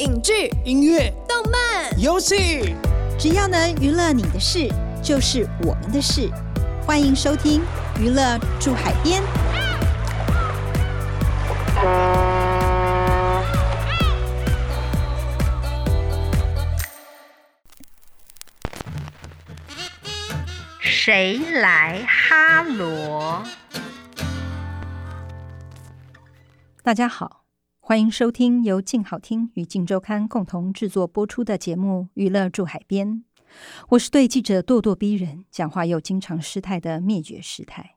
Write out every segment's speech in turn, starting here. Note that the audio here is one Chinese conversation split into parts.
影剧、音乐、动漫、游戏，只要能娱乐你的事，就是我们的事。欢迎收听《娱乐住海边》。谁来哈罗？大家好，欢迎收听由静好听与静周刊共同制作播出的节目《娱乐住海边》。我是对记者咄咄逼人、讲话又经常失态的灭绝师太。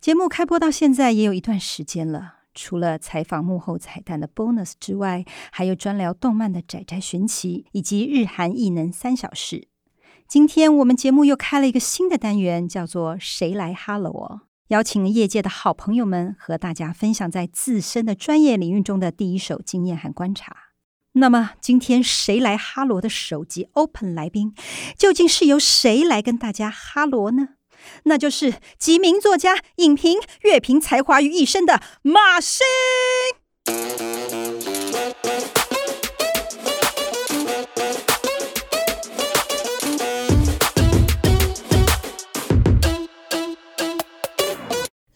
节目开播到现在也有一段时间了，除了采访幕后彩蛋的 bonus 之外，还有专聊动漫的宅宅寻奇，以及日韩异能三小事。今天我们节目又开了一个新的单元，叫做“谁来哈罗”，邀请业界的好朋友们和大家分享在自身的专业领域中的第一手经验和观察。那么，今天“谁来哈罗”的首集 Open 来宾，究竟是由谁来跟大家哈罗呢？那就是集名作家、影评、乐评才华于一身的马新。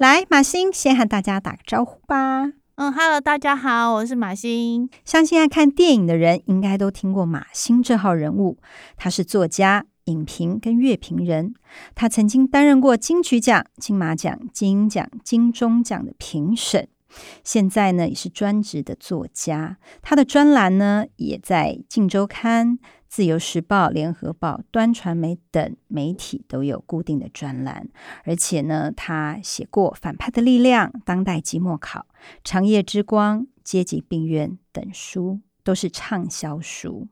来，马星先和大家打个招呼吧。嗯，Hello，大家好，我是马欣。相信爱看电影的人应该都听过马星这号人物。他是作家、影评跟乐评人。他曾经担任过金曲奖、金马奖、金鹰奖、金钟奖的评审。现在呢，也是专职的作家。他的专栏呢，也在《镜周刊》。自由时报、联合报、端传媒等媒体都有固定的专栏，而且呢，他写过《反派的力量》《当代寂寞考》《长夜之光》《阶级病院》等书，都是畅销书。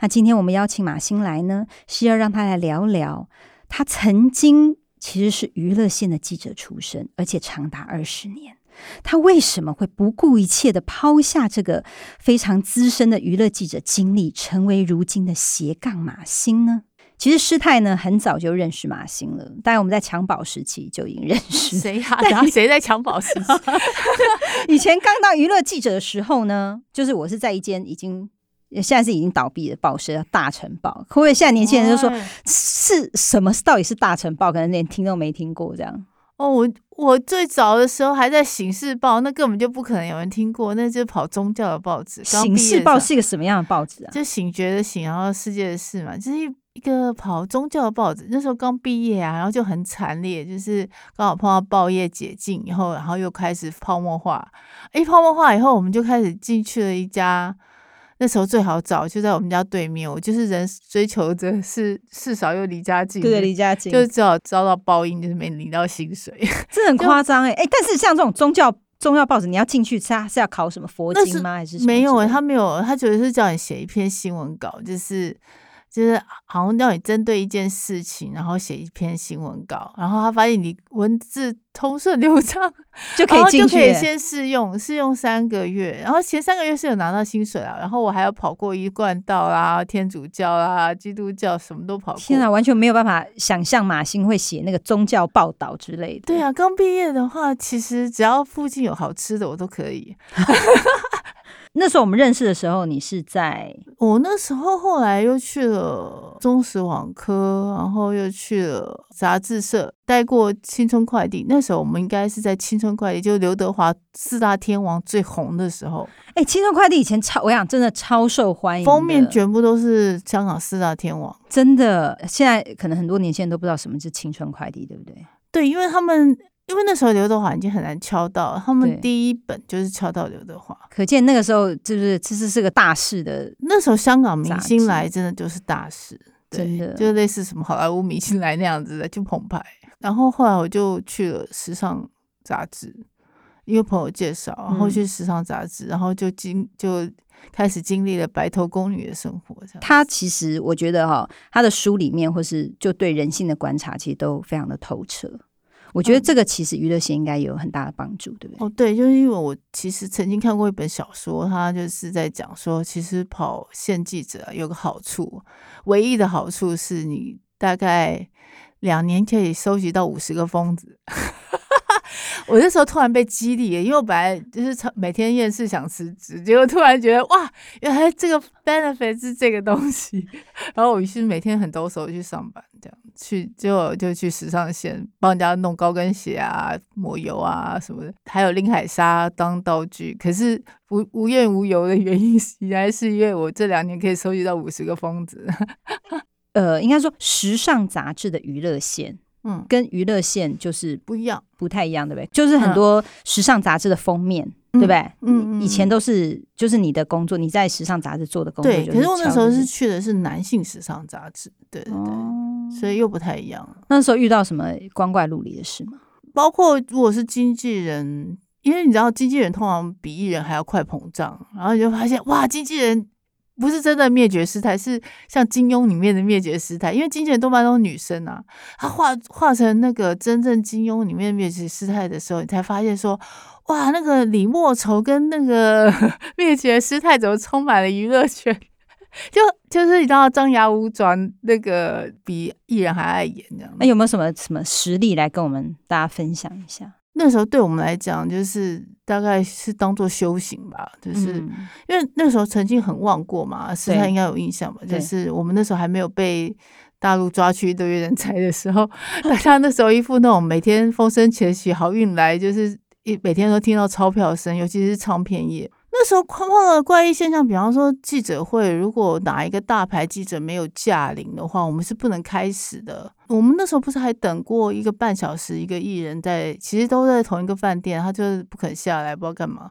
那今天我们邀请马欣来呢，是要让他来聊聊他曾经其实是娱乐线的记者出身，而且长达二十年。他为什么会不顾一切的抛下这个非常资深的娱乐记者经历，成为如今的斜杠马星呢？其实师太呢很早就认识马星了，当然我们在襁褓时期就已经认识。谁呀？然 后谁在襁褓时期？以前刚当娱乐记者的时候呢，就是我是在一间已经现在是已经倒闭的报社叫《大城报》。可不可以现在年轻人就说是什么？到底是《大城报》？可能连听都没听过这样。哦，我我最早的时候还在《醒世报》，那根本就不可能有人听过，那就跑宗教的报纸。《醒世报》是一个什么样的报纸啊？就醒觉的醒，然后世界的事嘛，就是一一个跑宗教的报纸。那时候刚毕业啊，然后就很惨烈，就是刚好碰到报业解禁以后，然后又开始泡沫化。哎，泡沫化以后，我们就开始进去了一家。那时候最好找，就在我们家对面。我就是人追求着是事少又离家近，对，离家近，就是只好遭到报应，就是没领到薪水，这很夸张哎哎！但是像这种宗教宗教报纸，你要进去，他是要考什么佛经吗？还是没有？他没有，他只是叫你写一篇新闻稿，就是。就是好像要你针对一件事情，然后写一篇新闻稿，然后他发现你文字通顺流畅，就可以进去，就可以先试用，试用三个月，然后前三个月是有拿到薪水啊，然后我还要跑过一贯道啦、天主教啦、基督教，什么都跑过。天啊，完全没有办法想象马欣会写那个宗教报道之类的。对啊，刚毕业的话，其实只要附近有好吃的，我都可以。那时候我们认识的时候，你是在我那时候，后来又去了中实网科，然后又去了杂志社，待过青春快递。那时候我们应该是在青春快递，就刘德华四大天王最红的时候。哎，青春快递以前超，我想真的超受欢迎，封面全部都是香港四大天王，真的。现在可能很多年轻人都不知道什么是青春快递，对不对？对，因为他们。因为那时候刘德华已经很难敲到，他们第一本就是敲到刘德华，可见那个时候就是其实是个大事的。那时候香港明星来真的就是大事，真的就类似什么好莱坞明星来那样子的就澎湃。然后后来我就去了时尚杂志，因为朋友介绍，然后去时尚杂志，然后就经就开始经历了白头宫女的生活。他其实我觉得哈，他的书里面或是就对人性的观察，其实都非常的透彻。我觉得这个其实娱乐性应该有很大的帮助，对不对？哦，对，就是因为我其实曾经看过一本小说，它就是在讲说，其实跑线记者有个好处，唯一的好处是你大概两年可以收集到五十个疯子。我那时候突然被激励，因为我本来就是每天厌世想辞职，结果突然觉得哇，原来这个 benefit 是这个东西，然后我于是每天很抖手去上班，这样去结果就去时尚线帮人家弄高跟鞋啊、抹油啊什么的，还有拎海沙当道具。可是无无怨无尤的原因，原来是因为我这两年可以收集到五十个疯子。呃，应该说时尚杂志的娱乐线，嗯，跟娱乐线就是不一样，不太一样，对不对？就是很多时尚杂志的封面，对不对？嗯嗯以前都是就是你的工作，你在时尚杂志做的工作对。可是我那时候是去的是男性时尚杂志，对对对，哦，所以又不太一样。那时候遇到什么光怪陆离的事吗？包括如果是经纪人，因为你知道经纪人通常比艺人还要快膨胀，然后你就发现哇，经纪人不是真的灭绝师太，是像金庸里面的灭绝师太，因为经纪人多半都是女生啊，她画画成那个真正金庸里面灭绝师太的时候，你才发现说。哇，那个李莫愁跟那个 灭绝师太怎么充满了娱乐圈？就就是你知道张牙舞爪，那个比艺人还爱演这样。那有没有什么什么实例来跟我们大家分享一下？那时候对我们来讲，就是大概是当做修行吧，就是、嗯因为那时候曾经很旺过嘛，师太对应该有印象吧？就是我们那时候还没有被大陆抓去一堆人才的时候，大家那时候一副那种每天风生且起、好运来，就是一每天都听到钞票声，尤其是唱片业。那时候碰到的怪异现象，比方说记者会，如果哪一个大牌记者没有驾临的话，我们是不能开始的。我们那时候不是还等过一个半小时，一个艺人在，其实都在同一个饭店，他就是不肯下来，不知道干嘛。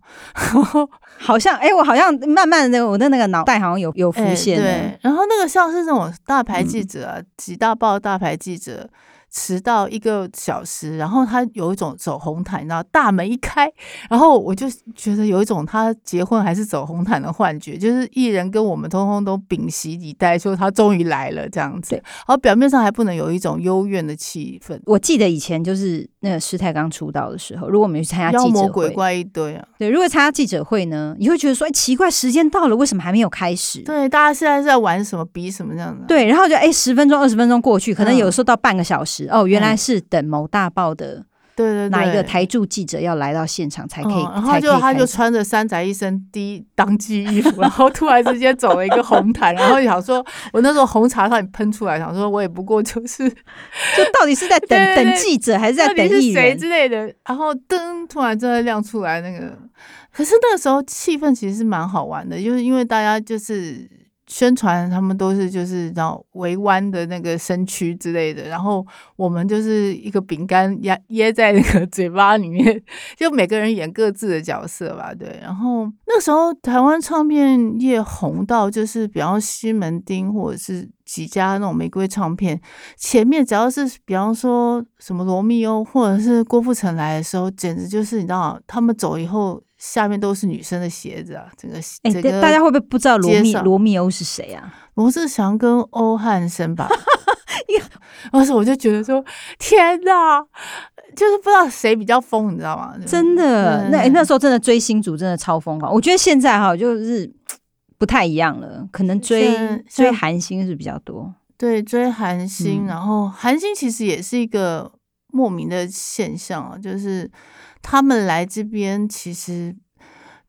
好像哎、我好像慢慢的我的那个脑袋好像有有浮哎现了。对，然后那个像是这种大牌记嗯者啊，几大报的大牌记者。迟到一个小时，然后他有一种走红毯，你知道，大门一开，然后我就觉得有一种他结婚还是走红毯的幻觉，就是艺人跟我们通通都屏息以待，说他终于来了这样子，对然后表面上还不能有一种幽怨的气氛，我记得以前就是那个师太刚出道的时候，如果我们去参加妖记者会，魔鬼怪一堆啊。对，如果参加记者会呢，你会觉得说，哎、奇怪，时间到了，为什么还没有开始？对，大家现在是在玩什么比什么这样的？对，然后就哎，十、分钟、二十分钟过去，可能嗯有时候到半个小时。哦，原来是等某大报的对对对，哪一个台驻记者要来到现场才可以，嗯然后才就他就穿着三宅一生第一当季衣服，然后突然之间走了一个红毯，然后想说，我那时候红茶差点喷出来，想说我也不过就是 就到底是在等等记者，还是在等谁人？之类的，然后灯，突然真的亮出来那个，可是那个时候气氛其实是蛮好玩的，就是因为大家就是。宣传他们都是就是然后围弯的那个身躯之类的，然后我们就是一个饼干压噎在那个嘴巴里面，就每个人演各自的角色吧，对。然后那时候台湾唱片业红到就是，比方西门町或者是几家那种玫瑰唱片，前面只要是比方说什么罗密欧或者是郭富城来的时候，简直就是你知道，他们走以后，下面都是女生的鞋子啊，整个哎、大大家会不会不知道罗密罗密欧是谁啊？罗志祥跟欧汉声吧，当时我就觉得说，天哪，就是不知道谁比较疯，你知道吗？真的，对那、哎那时候真的追星族真的超疯狂。我觉得现在哈就是不太一样了，可能追追韩星是比较多。对，追韩星，嗯然后韩星其实也是一个莫名的现象啊，就是他们来这边其实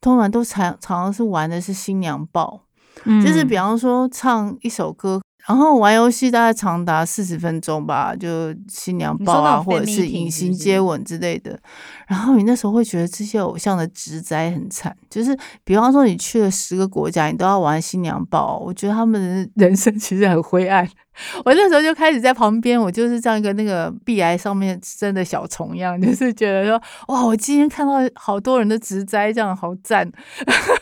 通常都常常常是玩的是新娘抱，嗯就是比方说唱一首歌。然后玩游戏大概长达四十分钟吧，就新娘抱啊，或者是隐形接吻之类的。然后你那时候会觉得这些偶像的职灾很惨，就是比方说你去了十个国家，你都要玩新娘抱，我觉得他们的人生其实很灰暗。我那时候就开始在旁边，我就是像一个那个壁癌上面生的小虫一样，就是觉得说，哇，我今天看到好多人的植栽，这样好赞，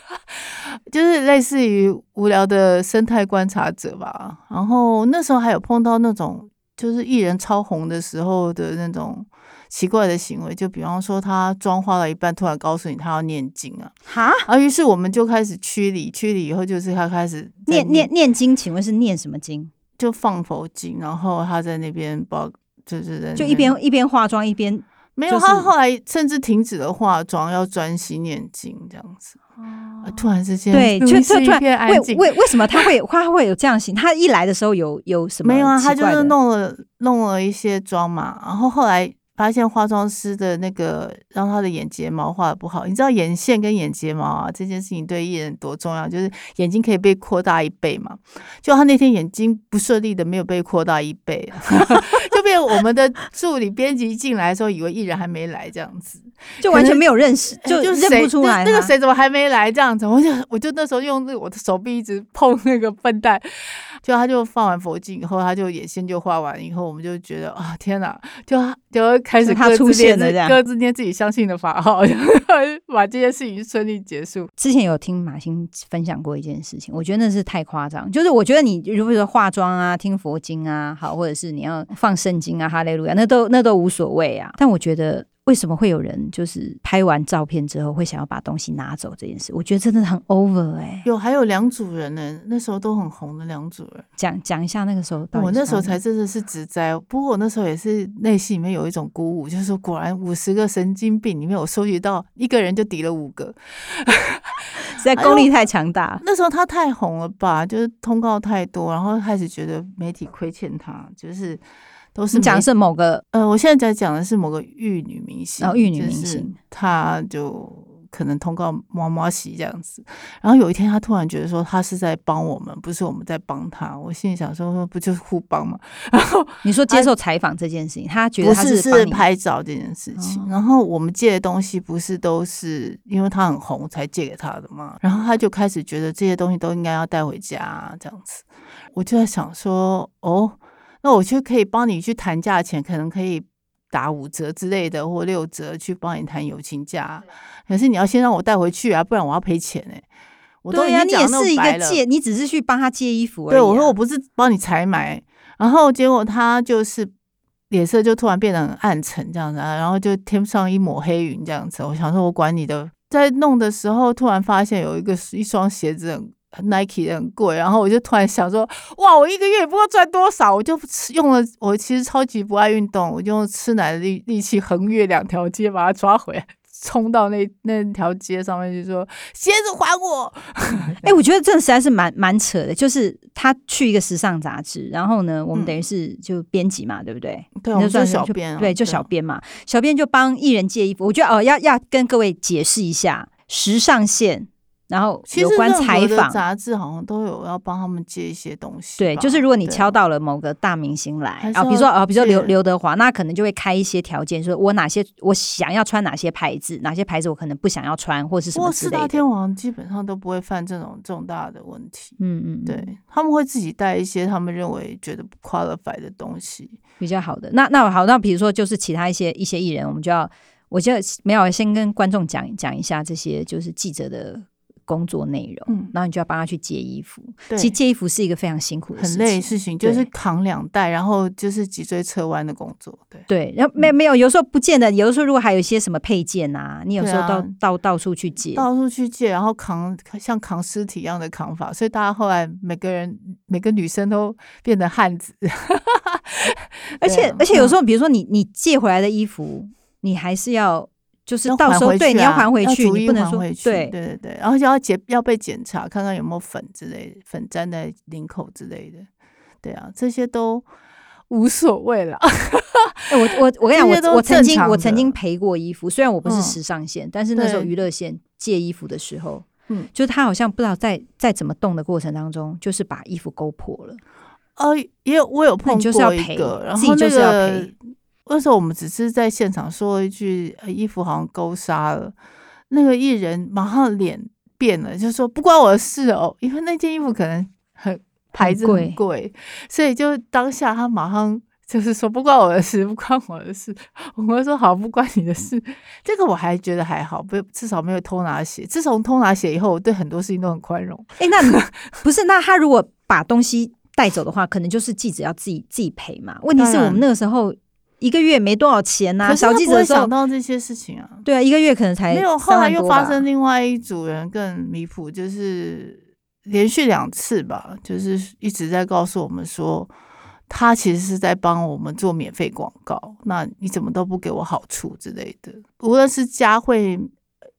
就是类似于无聊的生态观察者吧。然后那时候还有碰到那种就是艺人超红的时候的那种奇怪的行为，就比方说他妆化到一半，突然告诉你他要念经啊，哈啊，于是我们就开始驱离，驱离以后就是他开始念念念经，请问是念什么经？就放佛经，然后他在那边包，就是就一边一边化妆一边没有，就是他后来甚至停止了化妆，要专心念经这样子。啊突然之间，对，就就突然为。为为什么他会他会有这样行？他一来的时候有有什么没有啊，他就是弄了弄了一些妆嘛，然后后来发现化妆师的那个让他的眼睫毛画的不好。你知道眼线跟眼睫毛啊这件事情对艺人多重要，就是眼睛可以被扩大一倍嘛。就他那天眼睛不顺利的没有被扩大一倍，就被我们的助理编辑进来的时候以为艺人还没来这样子，就完全没有认识，就认不出来那那个谁怎么还没来这样子，我就我就那时候用那个我的手臂一直碰那个笨蛋，就他就放完佛经以后，他就眼线就画完以后，我们就觉得啊天哪，就就开始他出各自念自现了这样各自念自己相信的法号，把这件事情顺利结束。之前有听马欣分享过一件事情，我觉得那是太夸张。就是我觉得你如果说化妆啊、听佛经啊，好，或者是你要放圣经啊、哈利路亚，那都那都无所谓啊。但我觉得为什么会有人就是拍完照片之后会想要把东西拿走这件事，我觉得真的很 over 哎、有还有两组人呢，那时候都很红的两组人。讲讲一下那个时候我那时候才真的是直栽，不过我那时候也是内心里面有一种鼓舞，就是说果然五十个神经病里面，我收集到一个人就抵了五个。实在功力太强大。那时候他太红了吧，就是通告太多，然后开始觉得媒体亏欠他，就是都是讲是某个呃，我现在在讲的是某个玉女明星，哦玉女明星。她就可能通告毛毛洗这样子，然后有一天她突然觉得说她是在帮我们，不是我们在帮她，我心里想说不就是互帮吗？然后你说接受采访这件事情，她觉得他不是是拍照这件事情，哦。然后我们借的东西不是都是因为她很红才借给她的嘛，然后她就开始觉得这些东西都应该要带回家这样子，我就在想说，哦，那我就可以帮你去谈价钱，可能可以打五折之类的或六折去帮你谈友情价，可是你要先让我带回去啊，不然我要赔钱哎、我都已经讲你也是一得那么白了。个借，你只是去帮他借衣服而已、啊。对，我说我不是帮你采买，然后结果他就是脸色就突然变得很暗沉这样子、啊，然后就天上一抹黑云这样子。我想说，我管你的。在弄的时候，突然发现有一个一双鞋子很。Nike 的很贵，然后我就突然想说，哇，我一个月也不知道赚多少，我就吃用了。我其实超级不爱运动，我就用吃奶的力力气横越两条街把它抓回来，冲到那那条街上面就说鞋子还我。哎、我觉得这实在是蛮蛮扯的，就是他去一个时尚杂志，然后呢，我们嗯等于是就编辑嘛，对不对？对，那我们算就是小编、啊，对，就小编嘛，小编就帮艺人借衣服。我觉得哦，要要跟各位解释一下时尚线，然后其实有关采访。杂志好像都有要帮他们接一些东西。对，就是如果你敲到了某个大明星来啊，比如说啊，比如说刘刘德华，那可能就会开一些条件，说我哪些我想要穿哪些牌子，哪些牌子我可能不想要穿，或是什么之类的。天王基本上都不会犯这种重大的问题。嗯嗯，嗯对，他们会自己带一些他们认为觉得不 qualify 的东西。比较好的。那那好，那比如说就是其他一些一些艺人，我们就要，我就没有先跟观众讲讲一下这些就是记者的工作内容，嗯。然后你就要帮他去借衣服。对，其实借衣服是一个非常辛苦的很事情，累的事情，就是扛两袋，然后就是脊椎侧弯的工作。对，对，然后没没有，有时候不见得，有的时候如果还有一些什么配件啊，你有时候到、啊。到到处去借，到处去借，然后扛像扛尸体一样的扛法，所以大家后来每个人每个女生都变得汉子。而且、啊。而且有时嗯。候，比如说你你借回来的衣服，你还是要就是到时候对你要还回去你不能说回去对对对对，然后就要检要被检查，看看有没有粉之类的，粉粘在领口之类的。对啊，这些都无所谓了。哎我我我跟你讲，我我曾经我曾经赔过衣服，虽然我不是嗯时尚线，但是那时候娱乐线借衣服的时候，嗯，就是他好像不知道在在怎么动的过程当中，就是把衣服勾破了。呃，也有我有碰那你就是要过一赔个，然自己后那就是要个赔那时候我们只是在现场说一句、呃衣服好像勾纱了，那个艺人马上脸变了，就说不关我的事哦，因为那件衣服可能很牌子很贵，所以就当下他马上。就是说不关我的事，不关我的事。我们说好，不关你的事。这个我还觉得还好，不至少没有偷拿鞋。自从偷拿鞋以后，我对很多事情都很宽容。哎、那不是？那他如果把东西带走的话，可能就是记者要自己自己赔嘛。问题是我们那个时候一个月没多少钱呐、小记者想，到这些事情啊。对啊，一个月可能才没有，后来又发生另外一组人更离谱，就是连续两次吧，就是一直在告诉我们说，他其实是在帮我们做免费广告，那你怎么都不给我好处之类的。无论是佳慧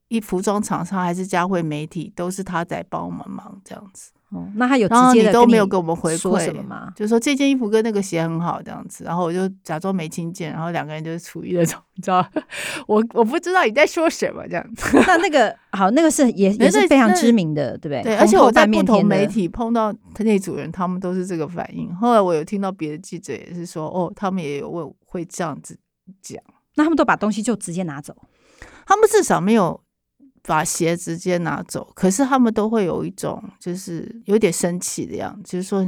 一服装厂商还是佳慧媒体，都是他在帮我们忙这样子。哦，那他有直然后你都没有给我们回说馈什么吗？就说这件衣服跟那个鞋很好这样子，然后我就假装没听见，然后两个人就是处于那种 你知道，我我不知道你在说什么这样子。那那个好，那个是也 也是非常知名的，对不对？对，而且我在不同媒体碰到那组人，他们都是这个反应。后来我有听到别的记者也是说，哦，他们也有问会这样子讲，那他们都把东西就直接拿走。他们至少没有把鞋直接拿走，可是他们都会有一种就是有点生气的样子，就是说。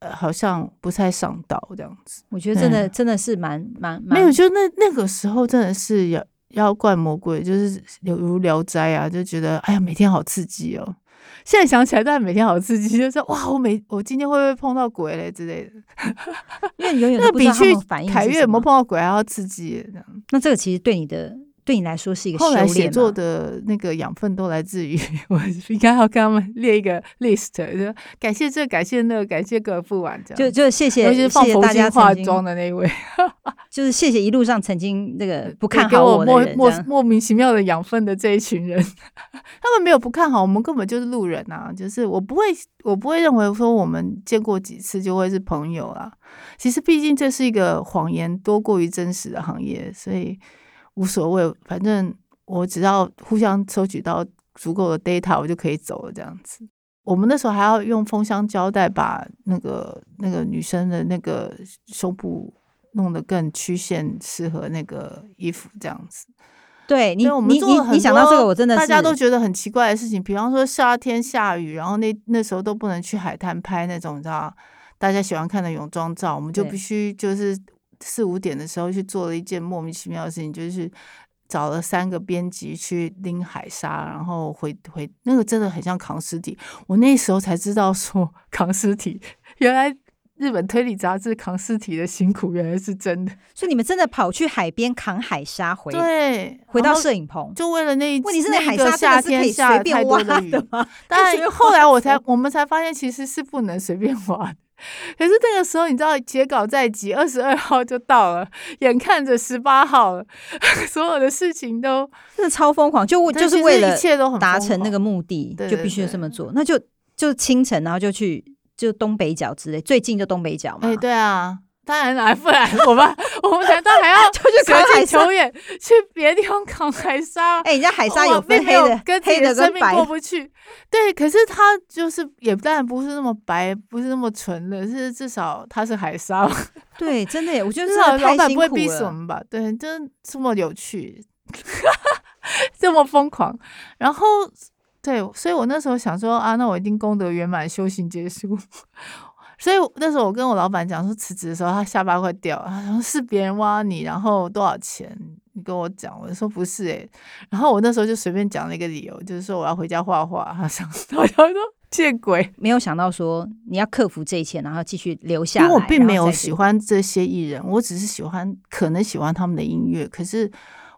呃，好像不太上道这样子，我觉得真的真的是蛮蛮蛮没有，就那那个时候真的是妖妖怪魔鬼，就是有如聊斋啊，就觉得哎呀，每天好刺激哦。现在想起来，但每天好刺激，就是哇，我每我今天会不会碰到鬼嘞之类的？因为你永远那比去凯越有没有碰到鬼还要刺激那这个其实对你的对你来说是一个后来写作的那个养分都来自于 我应该要跟他们列一个 list，就感谢这，感谢那个，感谢个不完这样。就就谢谢尤其是放佛谢谢大家经化妆的那一位，就是谢谢一路上曾经那个不看好我莫莫莫名其妙的养分的这一群人，他们没有不看好，我们根本就是路人啊！就是我不会，我不会认为说我们见过几次就会是朋友啊。其实毕竟这是一个谎言多过于真实的行业，所以无所谓，反正我只要互相收取到足够的 data，我就可以走了这样子。我们那时候还要用封箱胶带把那个那个女生的那个胸部弄得更曲线，适合那个衣服这样子。对你对我们做了很你你想到这多个，我真的是大家都觉得很奇怪的事情，比方说夏天下雨，然后那那时候都不能去海滩拍那种，你知道大家喜欢看的泳装照，我们就必须就是四五点的时候去做了一件莫名其妙的事情，就是找了三个编辑去拎海沙，然后回回那个真的很像扛尸体。我那时候才知道说扛尸体，原来日本推理杂志扛尸体的辛苦原来是真的。所以你们真的跑去海边扛海沙回对，回到摄影棚。就为了那一问题是那海沙真夏的是可以天下太随便挖多的雨，的吗？当随便然后来我才我们才发现其实是不能随便 挖的。可是那个时候你知道截稿在即，二十二号就到了，眼看着十八号了，所有的事情都真的超疯狂，就就是为了达成那个目的，就必须对这么做。那就就清晨，然后就去就东北角之类，最近就东北角嘛。哎、对啊。当然啦，不然我们 我们难道还要 就去扛舍近求远去别的地方扛海沙？哎，人家海沙有分黑的、跟自己的生命过不去。对，可是它就是也当然不是那么白，不是那么纯的，是至少它是海沙嘛。对，真的耶，我觉得至少老板不会。逼死我们吧？对，真这么有趣，这么疯狂。然后对，所以我那时候想说啊，那我一定功德圆满，修行结束。所以那时候我跟我老板讲说辞职的时候，他下巴快掉了。他说是别人挖你，然后多少钱？你跟我讲，我说不是诶、然后我那时候就随便讲了一个理由，就是说我要回家画画。他想，他想说见鬼，没有想到说你要克服这一切，然后继续留下来。因为我并没有喜欢这些艺人，我只是喜欢可能喜欢他们的音乐，可是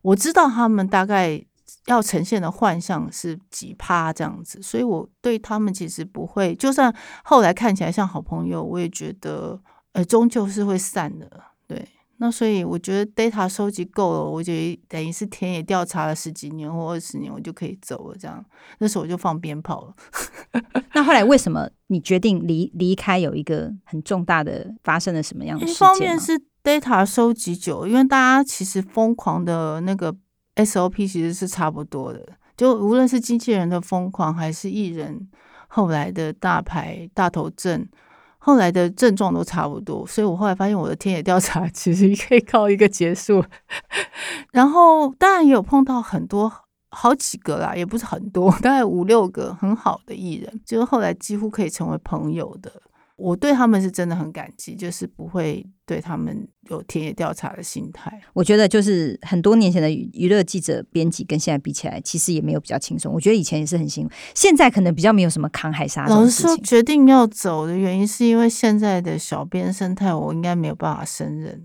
我知道他们大概要呈现的幻象是几趴这样子，所以我对他们其实不会，就算后来看起来像好朋友，我也觉得呃终究是会散的，对。那所以我觉得 data 收集够了，我觉得等于是田野调查了十几年或二十年，我就可以走了。这样，那时候我就放鞭炮了。那后来为什么你决定离离开？有一个很重大的发生了什么样的一事件吗？方面是 data 收集久，因为大家其实疯狂的那个 SOP 其实是差不多的，就无论是经纪人的疯狂，还是艺人后来的大牌大头症，后来的症状都差不多，所以我后来发现我的田野调查 其实可以靠一个结束。然后当然也有碰到很多。好几个啦，也不是很多，大概五六个很好的艺人，就是后来几乎可以成为朋友的。我对他们是真的很感激，就是不会对他们有田野调查的心态。我觉得就是很多年前的娱娱乐记者编辑跟现在比起来，其实也没有比较轻松。我觉得以前也是很辛苦，现在可能比较没有什么扛海沙这老实说。决定要走的原因是因为现在的小编生态，我应该没有办法胜任。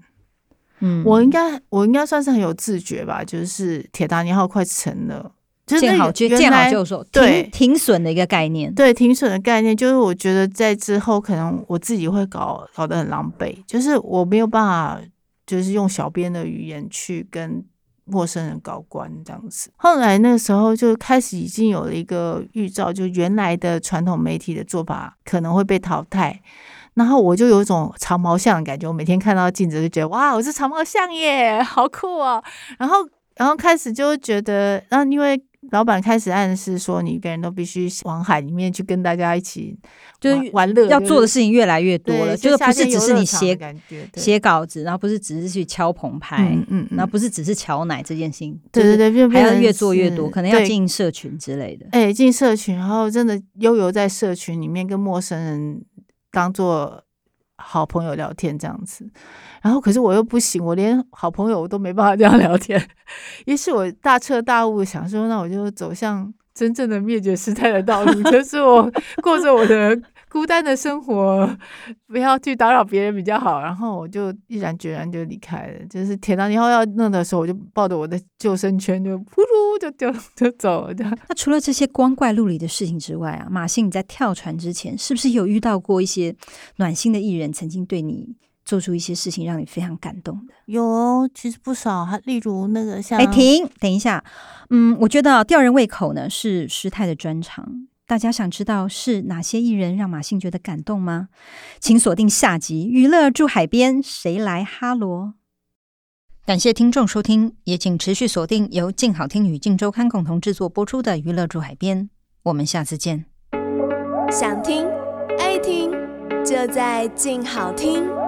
嗯我应该，我应该算是很有自觉吧，就是铁达尼号快沉了，就是见好就见好来就收，对停停损的一个概念。对停损的概念，就是我觉得在之后可能我自己会搞搞得很狼狈，就是我没有办法，就是用小编的语言去跟陌生人搞关这样子。后来那时候就开始已经有了一个预兆，就原来的传统媒体的做法可能会被淘汰。然后我就有一种长毛象的感觉，我每天看到镜子就觉得哇，我是长毛象耶，好酷哦。然后，然后开始就觉得，然后因为老板开始暗示说，你一个人都必须往海里面去跟大家一起就是玩乐，要做的事情越来越多了，就是不是只是你写写稿子，然后不是只是去敲棚拍，嗯嗯嗯然后不是只是敲奶这件事情，对对对，就还要越做越多，可能要进社群之类的。哎，进社群，然后真的悠游在社群里面，跟陌生人当做好朋友聊天这样子。然后，可是我又不行，我连好朋友我都没办法这样聊天。于是我大彻大悟，想说，那我就走向真正的灭绝师太的道路，就是我过着我的孤单的生活，不要去打扰别人比较好。然后我就毅然决然就离开了。就是铁达尼号要弄的时候，我就抱着我的救生圈，就噗噜就就就走了。这样那除了这些光怪陆离的事情之外啊，马信你在跳船之前，是不是有遇到过一些暖心的艺人，曾经对你做出一些事情，让你非常感动的？有哦，其实不少，还例如那个像哎，停，等一下，嗯，我觉得啊吊人胃口呢是师太的专长。大家想知道是哪些艺人让马信觉得感动吗？请锁定下集《娱乐住海边》，谁来哈罗？感谢听众收听，也请持续锁定由静好听与静周刊共同制作播出的《娱乐住海边》，我们下次见。想听爱听，就在静好听。